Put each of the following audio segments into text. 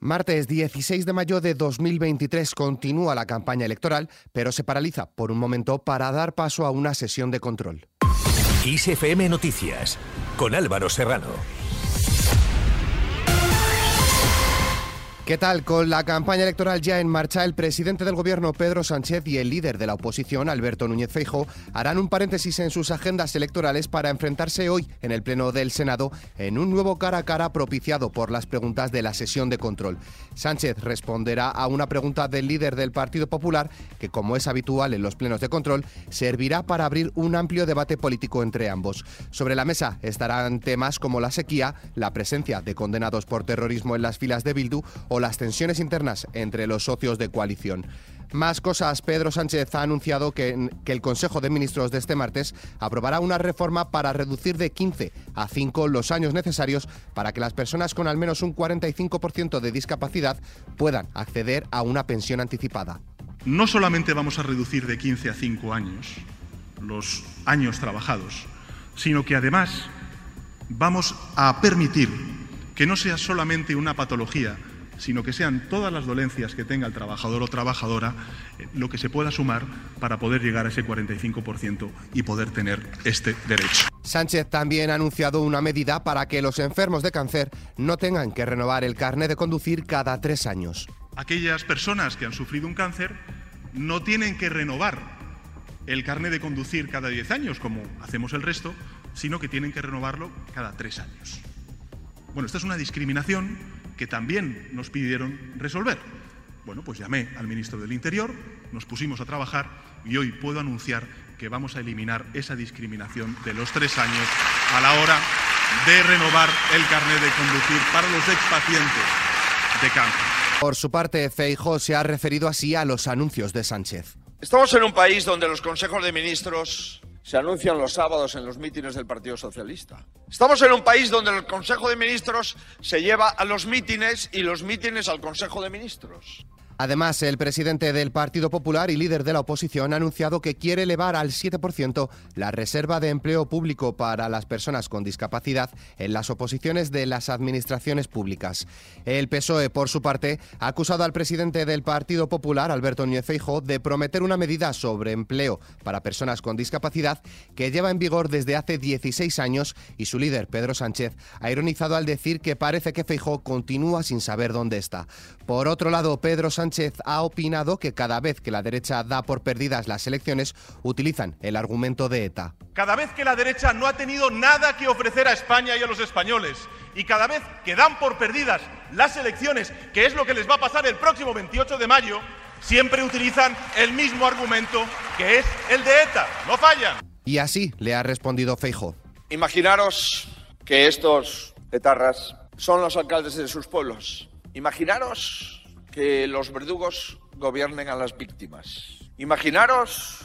Martes 16 de mayo de 2023 continúa la campaña electoral, pero se paraliza por un momento para dar paso a una sesión de control. ISFM Noticias con Álvaro Serrano. ¿Qué tal? Con la campaña electoral ya en marcha, el presidente del gobierno Pedro Sánchez y el líder de la oposición Alberto Núñez Feijo harán un paréntesis en sus agendas electorales para enfrentarse hoy en el Pleno del Senado en un nuevo cara a cara propiciado por las preguntas de la sesión de control. Sánchez responderá a una pregunta del líder del Partido Popular que, como es habitual en los plenos de control, servirá para abrir un amplio debate político entre ambos. Sobre la mesa estarán temas como la sequía, la presencia de condenados por terrorismo en las filas de Bildu o las tensiones internas entre los socios de coalición. Más cosas, Pedro Sánchez ha anunciado que, que, el Consejo de Ministros de este martes aprobará una reforma para reducir de 15 a 5 los años necesarios para que las personas con al menos un 45% de discapacidad puedan acceder a una pensión anticipada. No solamente vamos a reducir de 15 a 5 años los años trabajados, sino que además vamos a permitir que no sea solamente una patología sino que sean todas las dolencias que tenga el trabajador o trabajadora eh, lo que se pueda sumar para poder llegar a ese 45% y poder tener este derecho. Sánchez también ha anunciado una medida para que los enfermos de cáncer no tengan que renovar el carnet de conducir cada tres años. Aquellas personas que han sufrido un cáncer no tienen que renovar el carnet de conducir cada diez años, como hacemos el resto, sino que tienen que renovarlo cada tres años. Bueno, esta es una discriminación que también nos pidieron resolver. Bueno, pues llamé al ministro del Interior, nos pusimos a trabajar y hoy puedo anunciar que vamos a eliminar esa discriminación de los tres años a la hora de renovar el carnet de conducir para los expacientes de cáncer. Por su parte, Feijo se ha referido así a los anuncios de Sánchez. Estamos en un país donde los consejos de ministros se anuncian los sábados en los mítines del Partido Socialista. Estamos en un país donde el Consejo de Ministros se lleva a los mítines y los mítines al Consejo de Ministros. Además, el presidente del Partido Popular y líder de la oposición ha anunciado que quiere elevar al 7% la reserva de empleo público para las personas con discapacidad en las oposiciones de las administraciones públicas. El PSOE, por su parte, ha acusado al presidente del Partido Popular, Alberto Núñez Feijóo, de prometer una medida sobre empleo para personas con discapacidad que lleva en vigor desde hace 16 años y su líder, Pedro Sánchez, ha ironizado al decir que parece que Feijóo continúa sin saber dónde está. Por otro lado, Pedro Sánchez Sánchez ha opinado que cada vez que la derecha da por perdidas las elecciones, utilizan el argumento de ETA. Cada vez que la derecha no ha tenido nada que ofrecer a España y a los españoles, y cada vez que dan por perdidas las elecciones, que es lo que les va a pasar el próximo 28 de mayo, siempre utilizan el mismo argumento, que es el de ETA. No fallan. Y así le ha respondido Feijo. Imaginaros que estos etarras son los alcaldes de sus pueblos. Imaginaros que los verdugos gobiernen a las víctimas. Imaginaros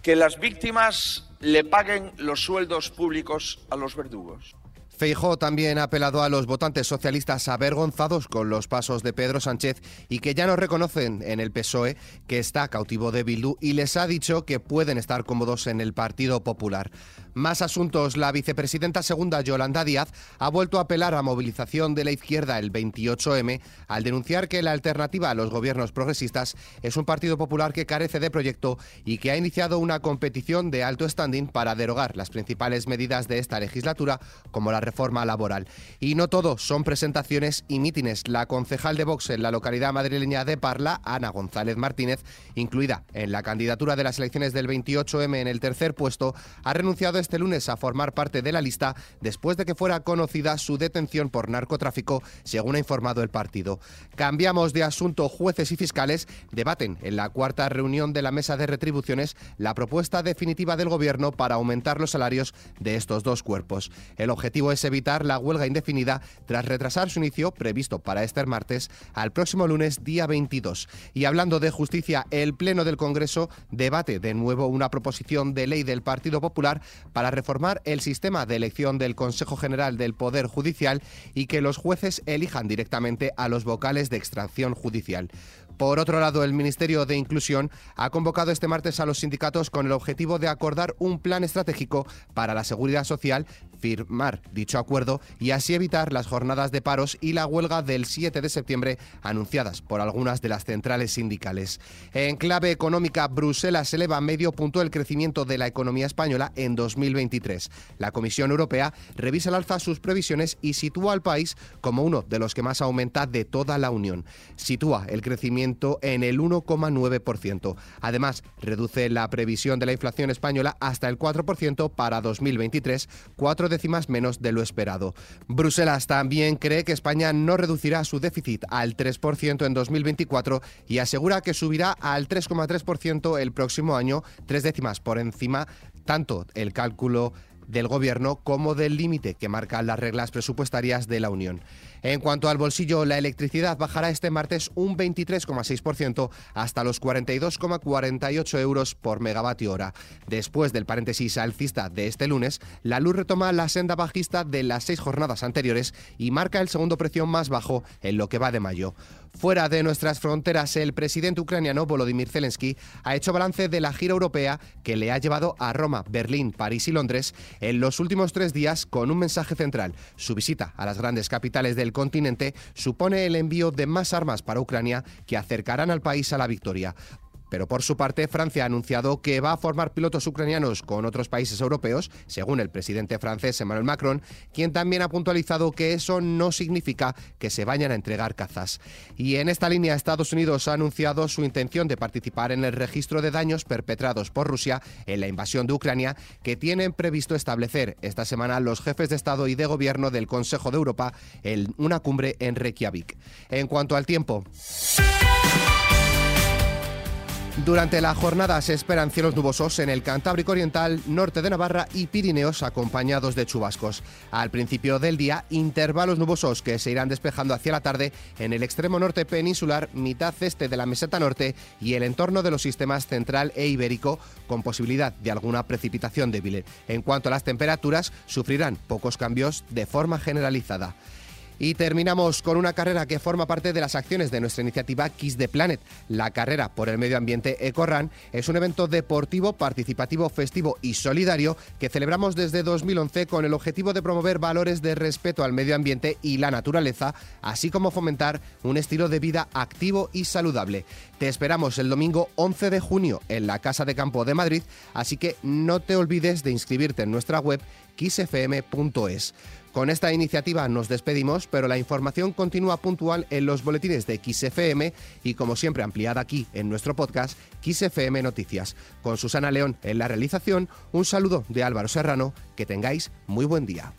que las víctimas le paguen los sueldos públicos a los verdugos. Feijó también ha apelado a los votantes socialistas avergonzados con los pasos de Pedro Sánchez y que ya no reconocen en el PSOE que está cautivo de Bildu y les ha dicho que pueden estar cómodos en el Partido Popular. Más asuntos. La vicepresidenta segunda, Yolanda Díaz, ha vuelto a apelar a movilización de la izquierda el 28M al denunciar que la alternativa a los gobiernos progresistas es un Partido Popular que carece de proyecto y que ha iniciado una competición de alto standing para derogar las principales medidas de esta legislatura, como la reforma laboral. Y no todo son presentaciones y mítines. La concejal de Vox en la localidad madrileña de Parla, Ana González Martínez, incluida en la candidatura de las elecciones del 28M en el tercer puesto, ha renunciado este lunes a formar parte de la lista después de que fuera conocida su detención por narcotráfico, según ha informado el partido. Cambiamos de asunto. Jueces y fiscales debaten en la cuarta reunión de la mesa de retribuciones la propuesta definitiva del Gobierno para aumentar los salarios de estos dos cuerpos. El objetivo es evitar la huelga indefinida tras retrasar su inicio, previsto para este martes, al próximo lunes día 22. Y hablando de justicia, el Pleno del Congreso debate de nuevo una proposición de ley del Partido Popular para reformar el sistema de elección del Consejo General del Poder Judicial y que los jueces elijan directamente a los vocales de extracción judicial. Por otro lado, el Ministerio de Inclusión ha convocado este martes a los sindicatos con el objetivo de acordar un plan estratégico para la seguridad social firmar dicho acuerdo y así evitar las jornadas de paros y la huelga del 7 de septiembre anunciadas por algunas de las centrales sindicales. En clave económica, Bruselas eleva medio punto el crecimiento de la economía española en 2023. La Comisión Europea revisa al alza sus previsiones y sitúa al país como uno de los que más aumenta de toda la Unión. Sitúa el crecimiento en el 1,9%. Además, reduce la previsión de la inflación española hasta el 4% para 2023, cuatro décimas menos de lo esperado. Bruselas también cree que España no reducirá su déficit al 3% en 2024 y asegura que subirá al 3,3% el próximo año, tres décimas por encima tanto el cálculo del Gobierno como del límite que marcan las reglas presupuestarias de la Unión. En cuanto al bolsillo, la electricidad bajará este martes un 23,6% hasta los 42,48 euros por megavatio hora. Después del paréntesis alcista de este lunes, la luz retoma la senda bajista de las seis jornadas anteriores y marca el segundo precio más bajo en lo que va de mayo. Fuera de nuestras fronteras, el presidente ucraniano Volodymyr Zelensky ha hecho balance de la gira europea que le ha llevado a Roma, Berlín, París y Londres en los últimos tres días con un mensaje central. Su visita a las grandes capitales del continente supone el envío de más armas para Ucrania que acercarán al país a la victoria. Pero por su parte, Francia ha anunciado que va a formar pilotos ucranianos con otros países europeos, según el presidente francés Emmanuel Macron, quien también ha puntualizado que eso no significa que se vayan a entregar cazas. Y en esta línea, Estados Unidos ha anunciado su intención de participar en el registro de daños perpetrados por Rusia en la invasión de Ucrania, que tienen previsto establecer esta semana los jefes de Estado y de Gobierno del Consejo de Europa en una cumbre en Reykjavik. En cuanto al tiempo. Durante la jornada se esperan cielos nubosos en el Cantábrico Oriental, norte de Navarra y Pirineos acompañados de chubascos. Al principio del día, intervalos nubosos que se irán despejando hacia la tarde en el extremo norte peninsular, mitad este de la meseta norte y el entorno de los sistemas central e ibérico, con posibilidad de alguna precipitación débil. En cuanto a las temperaturas, sufrirán pocos cambios de forma generalizada. Y terminamos con una carrera que forma parte de las acciones de nuestra iniciativa Kiss the Planet. La carrera por el medio ambiente EcoRun es un evento deportivo, participativo, festivo y solidario que celebramos desde 2011 con el objetivo de promover valores de respeto al medio ambiente y la naturaleza, así como fomentar un estilo de vida activo y saludable. Te esperamos el domingo 11 de junio en la Casa de Campo de Madrid, así que no te olvides de inscribirte en nuestra web kissfm.es. Con esta iniciativa nos despedimos, pero la información continúa puntual en los boletines de XFM y como siempre ampliada aquí en nuestro podcast XFM Noticias. Con Susana León en la realización, un saludo de Álvaro Serrano, que tengáis muy buen día.